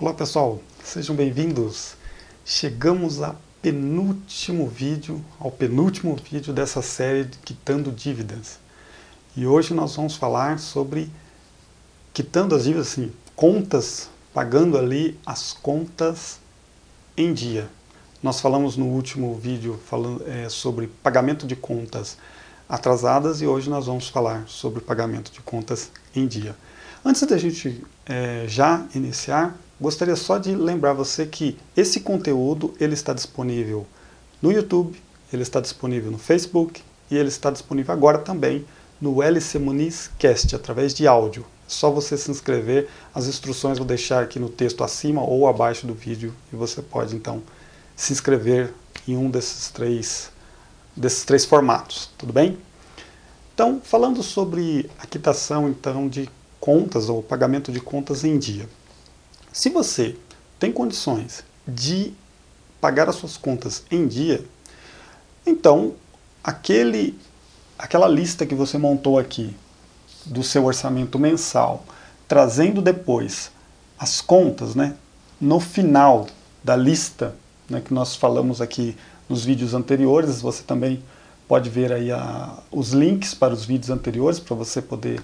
Olá pessoal, sejam bem-vindos. Chegamos ao penúltimo vídeo, ao penúltimo vídeo dessa série de Quitando Dívidas. E hoje nós vamos falar sobre quitando as dívidas, assim, contas, pagando ali as contas em dia. Nós falamos no último vídeo falando, é, sobre pagamento de contas atrasadas e hoje nós vamos falar sobre pagamento de contas em dia. Antes da gente é, já iniciar, gostaria só de lembrar você que esse conteúdo ele está disponível no YouTube, ele está disponível no Facebook e ele está disponível agora também no LC Muniz Cast, através de áudio. É só você se inscrever, as instruções vou deixar aqui no texto acima ou abaixo do vídeo e você pode então se inscrever em um desses três, desses três formatos, tudo bem? Então, falando sobre a quitação então de contas ou pagamento de contas em dia. Se você tem condições de pagar as suas contas em dia, então aquele, aquela lista que você montou aqui do seu orçamento mensal, trazendo depois as contas, né, no final da lista, né, que nós falamos aqui nos vídeos anteriores, você também pode ver aí a, os links para os vídeos anteriores para você poder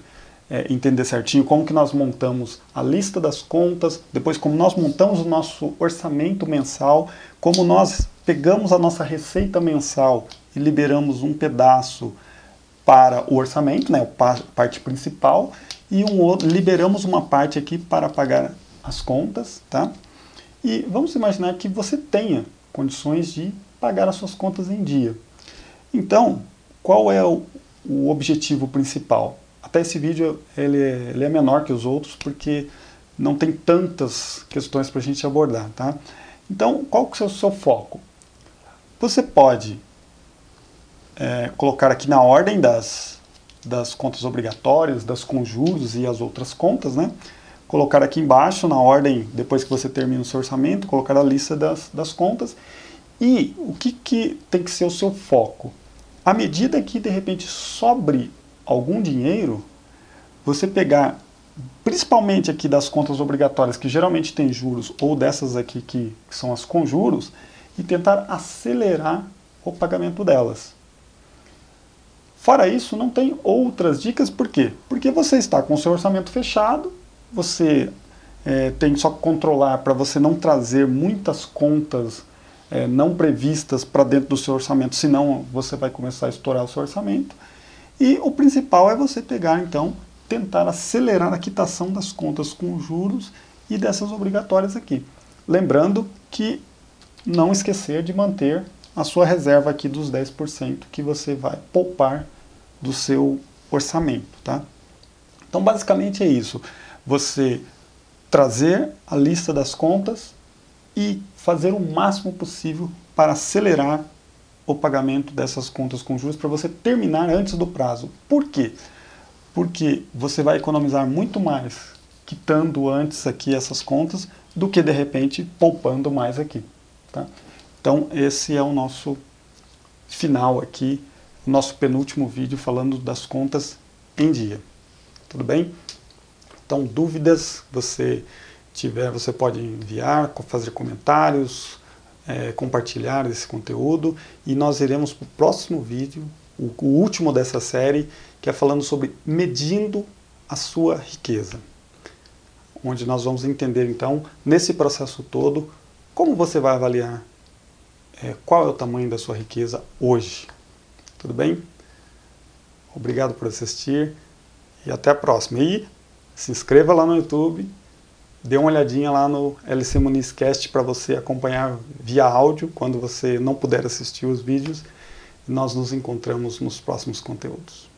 é, entender certinho como que nós montamos a lista das contas, depois como nós montamos o nosso orçamento mensal, como nós pegamos a nossa receita mensal e liberamos um pedaço para o orçamento, né, a parte principal, e um outro, liberamos uma parte aqui para pagar as contas, tá? E vamos imaginar que você tenha condições de pagar as suas contas em dia. Então, qual é o, o objetivo principal? Até esse vídeo ele é, ele é menor que os outros porque não tem tantas questões para a gente abordar, tá? Então, qual que é o seu foco? Você pode é, colocar aqui na ordem das, das contas obrigatórias, das conjuros e as outras contas, né? Colocar aqui embaixo, na ordem, depois que você termina o seu orçamento, colocar a lista das, das contas. E o que, que tem que ser o seu foco? À medida que, de repente, sobre algum dinheiro, você pegar, principalmente aqui das contas obrigatórias, que geralmente tem juros, ou dessas aqui que, que são as com juros, e tentar acelerar o pagamento delas. Fora isso, não tem outras dicas, por quê? Porque você está com o seu orçamento fechado, você é, tem só que controlar para você não trazer muitas contas é, não previstas para dentro do seu orçamento, senão você vai começar a estourar o seu orçamento. E o principal é você pegar, então, tentar acelerar a quitação das contas com juros e dessas obrigatórias aqui. Lembrando que não esquecer de manter a sua reserva aqui dos 10% que você vai poupar do seu orçamento, tá? Então, basicamente é isso. Você trazer a lista das contas e fazer o máximo possível para acelerar o pagamento dessas contas com juros para você terminar antes do prazo. Por quê? Porque você vai economizar muito mais quitando antes aqui essas contas do que de repente poupando mais aqui. Tá? Então esse é o nosso final aqui, o nosso penúltimo vídeo falando das contas em dia. Tudo bem? Então dúvidas você tiver, você pode enviar, fazer comentários, é, compartilhar esse conteúdo e nós iremos para o próximo vídeo, o, o último dessa série, que é falando sobre medindo a sua riqueza. Onde nós vamos entender então, nesse processo todo, como você vai avaliar é, qual é o tamanho da sua riqueza hoje. Tudo bem? Obrigado por assistir e até a próxima. E se inscreva lá no YouTube dê uma olhadinha lá no LC Munizcast para você acompanhar via áudio quando você não puder assistir os vídeos. Nós nos encontramos nos próximos conteúdos.